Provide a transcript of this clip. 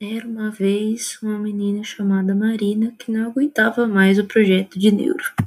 Era uma vez uma menina chamada Marina que não aguentava mais o projeto de neuro.